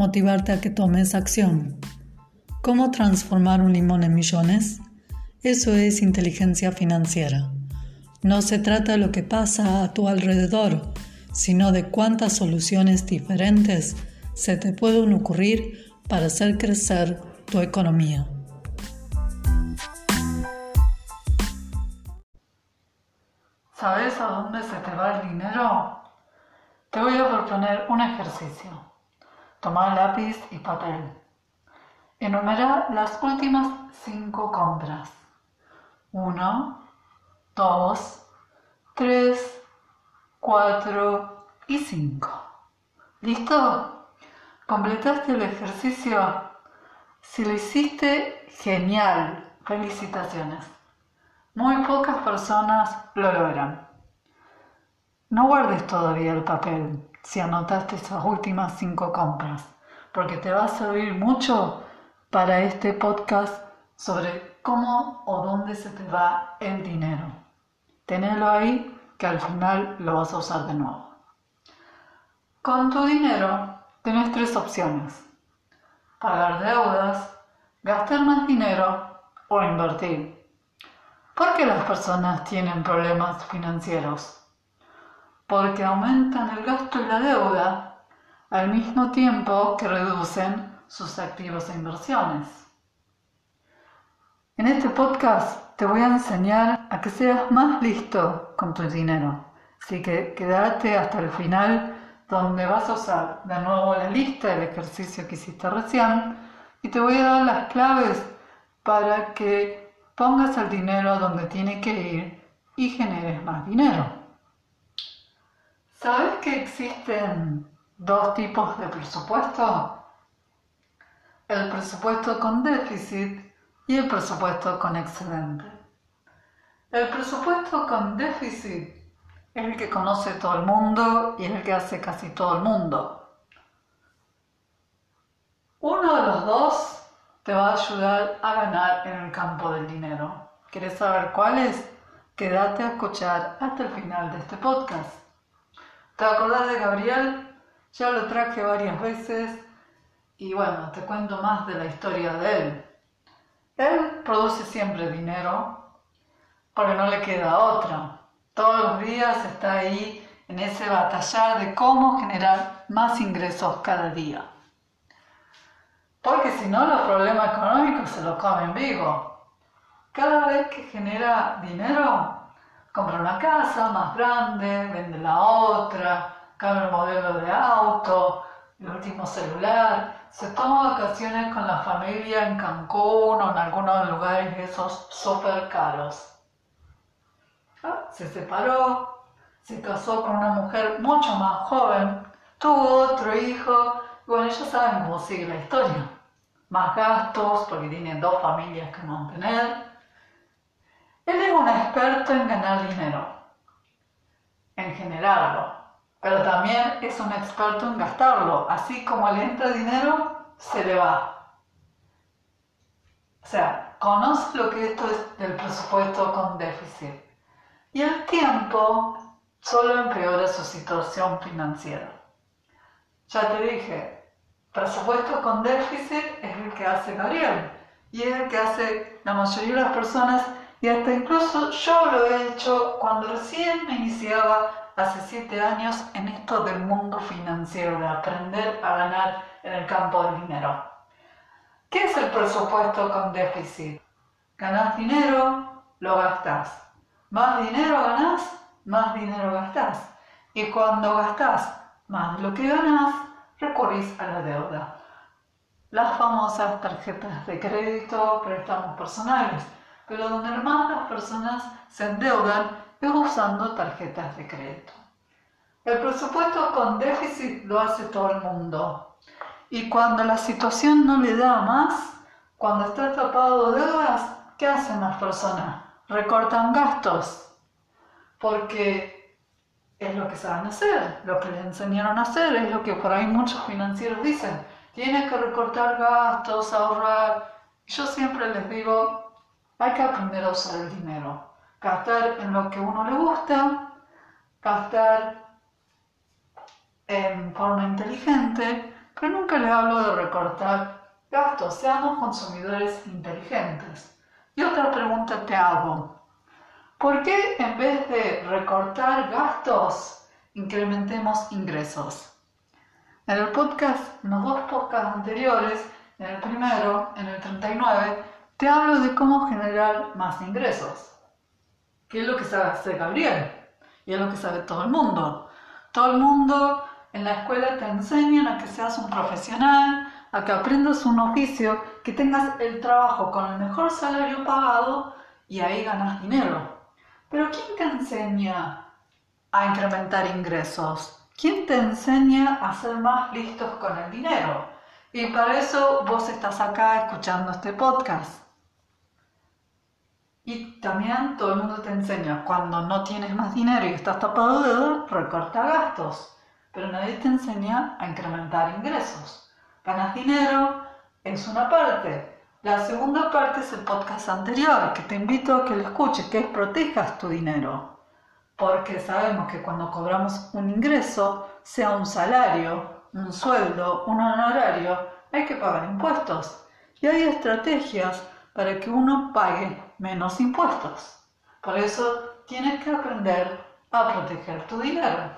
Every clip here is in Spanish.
motivarte a que tomes acción. ¿Cómo transformar un limón en millones? Eso es inteligencia financiera. No se trata de lo que pasa a tu alrededor, sino de cuántas soluciones diferentes se te pueden ocurrir para hacer crecer tu economía. ¿Sabes a dónde se te va el dinero? Te voy a proponer un ejercicio. Toma lápiz y papel. Enumera las últimas cinco compras. Uno, dos, tres, cuatro y cinco. ¿Listo? ¿Completaste el ejercicio? Si lo hiciste, genial. Felicitaciones. Muy pocas personas lo logran. No guardes todavía el papel si anotaste esas últimas cinco compras, porque te va a servir mucho para este podcast sobre cómo o dónde se te va el dinero. Tenelo ahí que al final lo vas a usar de nuevo. Con tu dinero tenés tres opciones. Pagar deudas, gastar más dinero o invertir. ¿Por qué las personas tienen problemas financieros? Porque aumentan el gasto y la deuda al mismo tiempo que reducen sus activos e inversiones. En este podcast te voy a enseñar a que seas más listo con tu dinero. Así que quédate hasta el final donde vas a usar de nuevo la lista del ejercicio que hiciste recién y te voy a dar las claves para que pongas el dinero donde tiene que ir y generes más dinero. ¿Sabes que existen dos tipos de presupuesto? El presupuesto con déficit y el presupuesto con excedente. El presupuesto con déficit es el que conoce todo el mundo y es el que hace casi todo el mundo. Uno de los dos te va a ayudar a ganar en el campo del dinero. ¿Quieres saber cuál es? Quédate a escuchar hasta el final de este podcast. ¿Te acordás de Gabriel? Ya lo traje varias veces y bueno, te cuento más de la historia de él. Él produce siempre dinero porque no le queda otra. Todos los días está ahí en ese batallar de cómo generar más ingresos cada día. Porque si no, los problemas económicos se los comen vivo. Cada vez que genera dinero, compra una casa más grande, vende la otra, cambia el modelo de auto, el último celular, se toma vacaciones con la familia en Cancún o en algunos lugares esos súper caros. Ah, se separó, se casó con una mujer mucho más joven, tuvo otro hijo, bueno, ya saben cómo sigue la historia. Más gastos porque tienen dos familias que mantener él es un experto en ganar dinero, en generarlo, pero también es un experto en gastarlo. Así como le entra dinero, se le va. O sea, conoce lo que esto es del presupuesto con déficit. Y el tiempo solo empeora su situación financiera. Ya te dije, presupuesto con déficit es el que hace Gabriel y es el que hace la mayoría de las personas y hasta incluso yo lo he hecho cuando recién me iniciaba hace siete años en esto del mundo financiero, de aprender a ganar en el campo del dinero. ¿Qué es el presupuesto con déficit? Ganas dinero, lo gastas. Más dinero ganas, más dinero gastas. Y cuando gastas más de lo que ganas, recurrís a la deuda. Las famosas tarjetas de crédito, préstamos personales pero donde más las personas se endeudan es usando tarjetas de crédito. El presupuesto con déficit lo hace todo el mundo Y cuando la situación no le da más, cuando está atrapado de deudas, ¿qué hacen las personas? Recortan gastos. Porque es lo que saben hacer, lo que les enseñaron a hacer, es lo que por ahí muchos financieros dicen. Tienes que recortar gastos, ahorrar. Yo siempre les digo, hay que a usar el dinero. Gastar en lo que uno le gusta, gastar en forma inteligente, pero nunca les hablo de recortar gastos. Seamos consumidores inteligentes. Y otra pregunta te hago. ¿Por qué en vez de recortar gastos, incrementemos ingresos? En el podcast, en los dos podcasts anteriores, en el primero, en el 39, te hablo de cómo generar más ingresos. ¿Qué es lo que sabe hacer Gabriel? Y es lo que sabe todo el mundo. Todo el mundo en la escuela te enseñan a que seas un profesional, a que aprendas un oficio, que tengas el trabajo con el mejor salario pagado y ahí ganas dinero. Pero ¿quién te enseña a incrementar ingresos? ¿Quién te enseña a ser más listos con el dinero? Y para eso vos estás acá escuchando este podcast. Y también todo el mundo te enseña, cuando no tienes más dinero y estás tapado de deuda, recorta gastos. Pero nadie te enseña a incrementar ingresos. Ganas dinero es una parte, la segunda parte es el podcast anterior, que te invito a que lo escuches, que es protejas tu dinero. Porque sabemos que cuando cobramos un ingreso, sea un salario, un sueldo, un honorario, hay que pagar impuestos. Y hay estrategias para que uno pague menos impuestos. Por eso tienes que aprender a proteger tu dinero.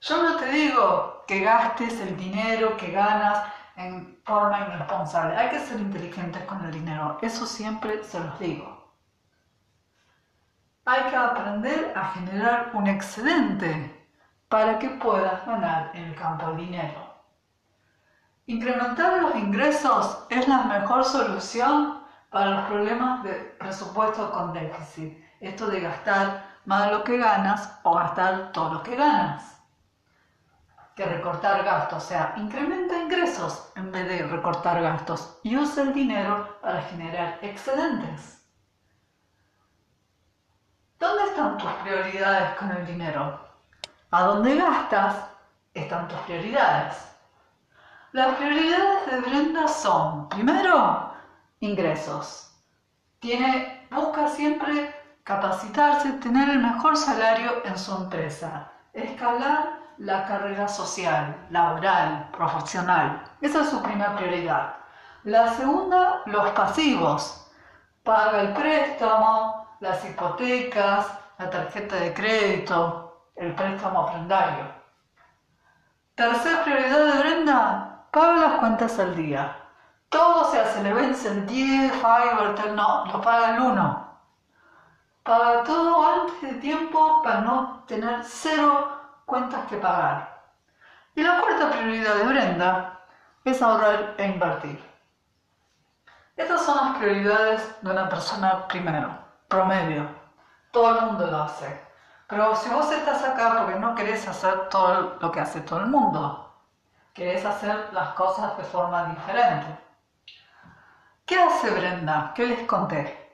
Yo no te digo que gastes el dinero que ganas en forma irresponsable. Hay que ser inteligentes con el dinero, eso siempre se los digo. Hay que aprender a generar un excedente para que puedas ganar en el campo del dinero. Incrementar los ingresos es la mejor solución para los problemas de presupuesto con déficit. Esto de gastar más lo que ganas o gastar todo lo que ganas que recortar gastos, o sea, incrementa ingresos en vez de recortar gastos y usa el dinero para generar excedentes. ¿Dónde están tus prioridades con el dinero? ¿A dónde gastas? Están tus prioridades. Las prioridades de Brenda son, primero, ingresos. Tiene, busca siempre capacitarse, tener el mejor salario en su empresa, escalar la carrera social, laboral, profesional. Esa es su primera prioridad. La segunda, los pasivos. Paga el préstamo, las hipotecas, la tarjeta de crédito, el préstamo ofrendario. Tercera prioridad de Brenda, paga las cuentas al día. Todo, se le vence el 10, Fiverr, no, lo paga el 1. Paga todo antes de tiempo para no tener cero cuentas que pagar. Y la cuarta prioridad de Brenda es ahorrar e invertir. Estas son las prioridades de una persona primero, promedio. Todo el mundo lo hace. Pero si vos estás acá porque no querés hacer todo lo que hace todo el mundo, querés hacer las cosas de forma diferente. ¿Qué hace Brenda? ¿Qué les conté?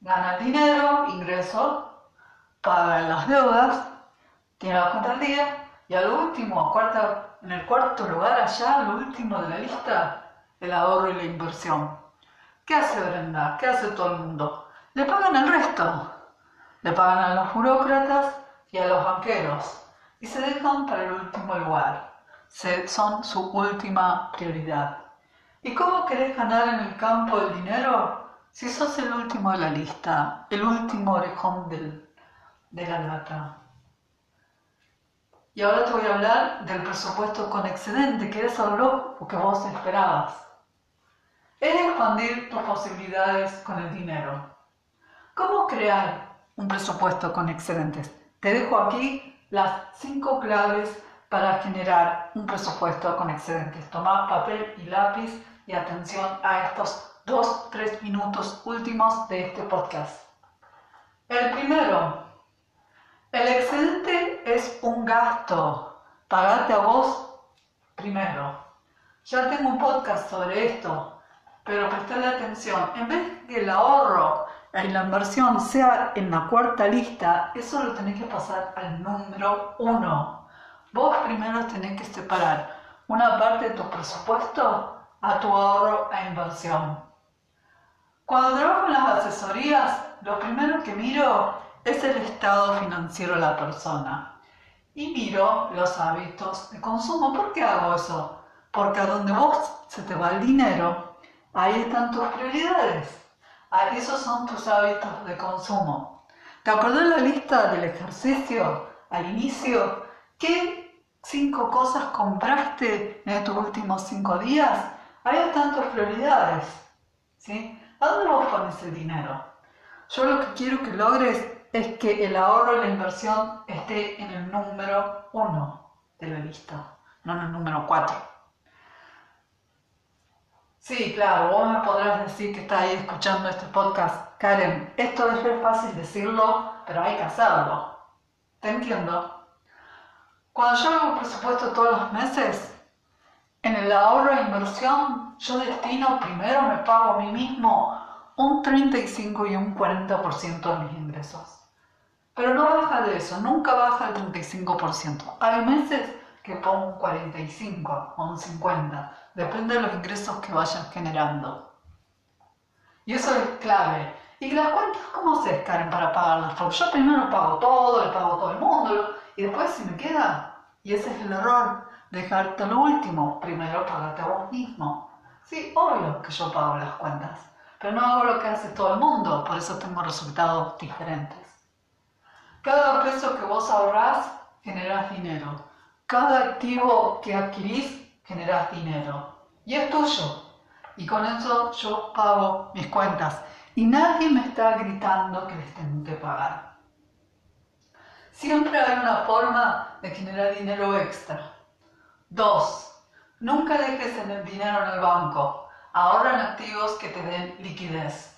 Gana dinero, ingreso, paga las deudas tiene la cuenta al día y al último, en el cuarto lugar, allá, lo último de la lista, el ahorro y la inversión. ¿Qué hace Brenda? ¿Qué hace todo el mundo? Le pagan el resto. Le pagan a los burócratas y a los banqueros y se dejan para el último lugar. Son su última prioridad. ¿Y cómo querés ganar en el campo del dinero? Si sos el último de la lista, el último orejón del, de la lata. Y ahora te voy a hablar del presupuesto con excedente, que es lo que vos esperabas. Es expandir tus posibilidades con el dinero. ¿Cómo crear un presupuesto con excedentes? Te dejo aquí las cinco claves para generar un presupuesto con excedentes. Toma papel y lápiz y atención a estos dos, tres minutos últimos de este podcast. El primero, el excedente es un gasto. Pagarte a vos primero. Ya tengo un podcast sobre esto, pero prestale atención. En vez que el ahorro y la inversión sea en la cuarta lista, eso lo tenés que pasar al número uno. Vos primero tenés que separar una parte de tu presupuesto a tu ahorro e inversión. Cuando trabajo en las asesorías, lo primero que miro es el estado financiero de la persona y miro los hábitos de consumo. ¿Por qué hago eso? Porque a donde vos se te va el dinero, ahí están tus prioridades. Ahí esos son tus hábitos de consumo. ¿Te acordás la lista del ejercicio al inicio? ¿Qué cinco cosas compraste en estos últimos cinco días? Están tus prioridades. ¿sí? ¿A dónde vos pones el dinero? Yo lo que quiero que logres es que el ahorro y la inversión esté en el número uno de la lista, no en el número cuatro. Sí, claro, vos me podrás decir que estás ahí escuchando este podcast. Karen, esto es fácil decirlo, pero hay que hacerlo. Te entiendo. Cuando yo hago presupuesto todos los meses, en el ahorro e inversión, yo destino primero, me pago a mí mismo un 35 y un 40% de mis ingresos. Pero no baja de eso, nunca baja el 35%. Hay meses que pongo un 45 o un 50, depende de los ingresos que vayan generando. Y eso es clave. ¿Y las cuentas cómo se Karen, para pagarlas? Yo primero pago todo, le pago todo el mundo, y después si me queda, y ese es el error, dejarte lo último, primero pagarte a vos mismo. Sí, obvio que yo pago las cuentas, pero no hago lo que hace todo el mundo, por eso tengo resultados diferentes. Cada peso que vos ahorrás, generás dinero. Cada activo que adquirís, generás dinero. Y es tuyo. Y con eso yo pago mis cuentas. Y nadie me está gritando que les tengo que pagar. Siempre hay una forma de generar dinero extra. Dos, nunca dejes en el dinero en el banco. Ahorra en activos que te den liquidez.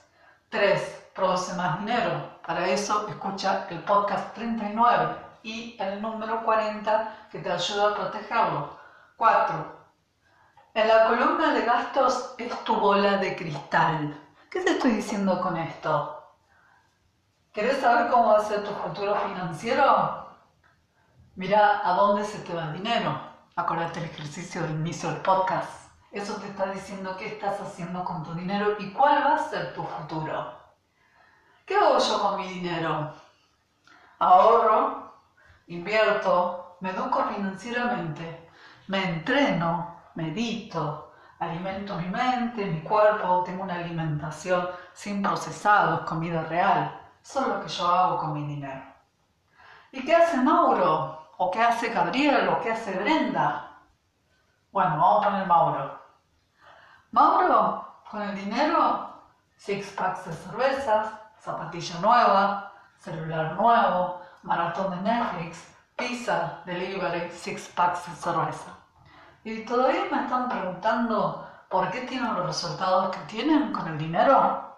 Tres, produce más dinero. Para eso escucha el podcast 39 y el número 40 que te ayuda a protegerlo. 4. En la columna de gastos es tu bola de cristal. ¿Qué te estoy diciendo con esto? ¿Querés saber cómo va a ser tu futuro financiero? Mira a dónde se te va el dinero. Acordate el ejercicio del inicio del podcast. Eso te está diciendo qué estás haciendo con tu dinero y cuál va a ser tu futuro. ¿Qué hago yo con mi dinero? Ahorro, invierto, me educo financieramente, me entreno, medito, alimento mi mente, mi cuerpo, tengo una alimentación sin procesados, comida real. Es lo que yo hago con mi dinero. ¿Y qué hace Mauro? ¿O qué hace Gabriel? ¿O qué hace Brenda? Bueno, vamos a poner Mauro. Mauro, con el dinero, six packs de cervezas, zapatilla nueva, celular nuevo, maratón de Netflix, pizza, delivery, six packs de cerveza. Y todavía me están preguntando por qué tienen los resultados que tienen con el dinero.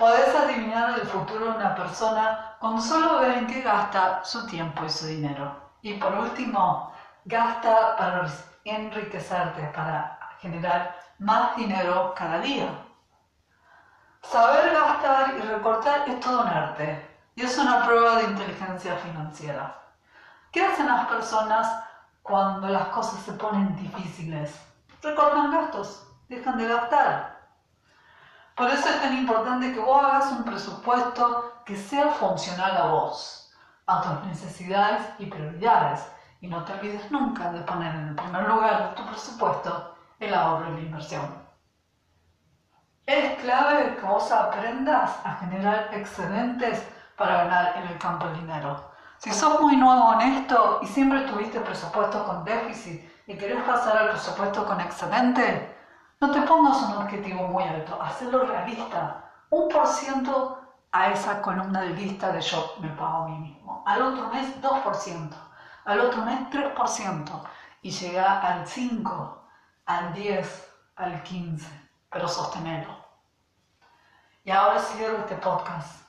Podés adivinar el futuro de una persona cuando solo ven que gasta su tiempo y su dinero. Y por último, gasta para enriquecerte, para generar más dinero cada día. Saber gastar y recortar es todo un arte y es una prueba de inteligencia financiera. ¿Qué hacen las personas cuando las cosas se ponen difíciles? Recortan gastos, dejan de gastar. Por eso es tan importante que vos hagas un presupuesto que sea funcional a vos, a tus necesidades y prioridades. Y no te olvides nunca de poner en el primer lugar de tu presupuesto el ahorro y la inversión. Es clave que vos aprendas a generar excedentes para ganar en el campo del dinero. Si sos muy nuevo en esto y siempre tuviste presupuesto con déficit y querés pasar al presupuesto con excedente, no te pongas un objetivo muy alto, hazlo realista. Un por ciento a esa columna de lista de yo me pago a mí mismo. Al otro mes 2%, al otro mes 3% y llega al 5, al 10, al 15, pero sostenerlo. Y ahora cierro este podcast.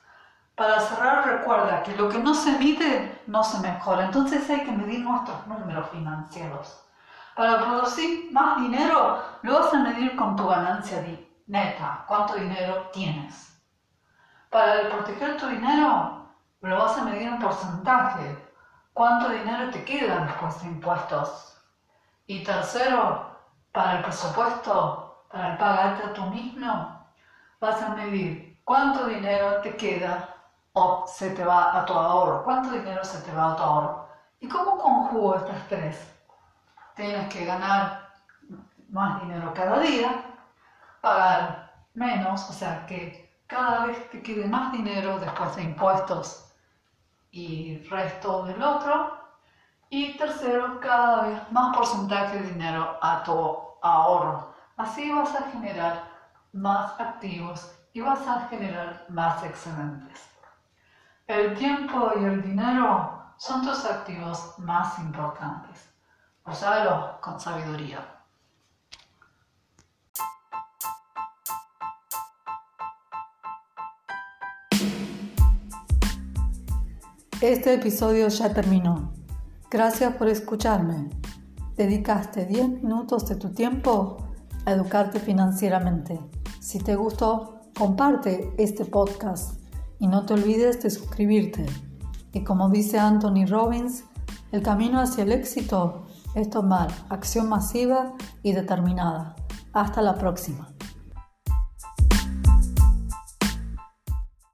Para cerrar, recuerda que lo que no se mide no se mejora. Entonces hay que medir nuestros números financieros. Para producir más dinero, lo vas a medir con tu ganancia neta, cuánto dinero tienes. Para proteger tu dinero, lo vas a medir en porcentaje, cuánto dinero te queda después de impuestos. Y tercero, para el presupuesto, para pagarte a tú mismo, vas a medir cuánto dinero te queda o se te va a tu ahorro, cuánto dinero se te va a tu ahorro. ¿Y cómo conjugo estas tres? Tienes que ganar más dinero cada día, pagar menos, o sea que cada vez te quede más dinero después de impuestos y resto del otro. Y tercero, cada vez más porcentaje de dinero a tu ahorro. Así vas a generar más activos y vas a generar más excedentes. El tiempo y el dinero son tus activos más importantes. Usalo con sabiduría. Este episodio ya terminó. Gracias por escucharme. Dedicaste 10 minutos de tu tiempo a educarte financieramente. Si te gustó, comparte este podcast y no te olvides de suscribirte. Y como dice Anthony Robbins, el camino hacia el éxito es tomar acción masiva y determinada. Hasta la próxima.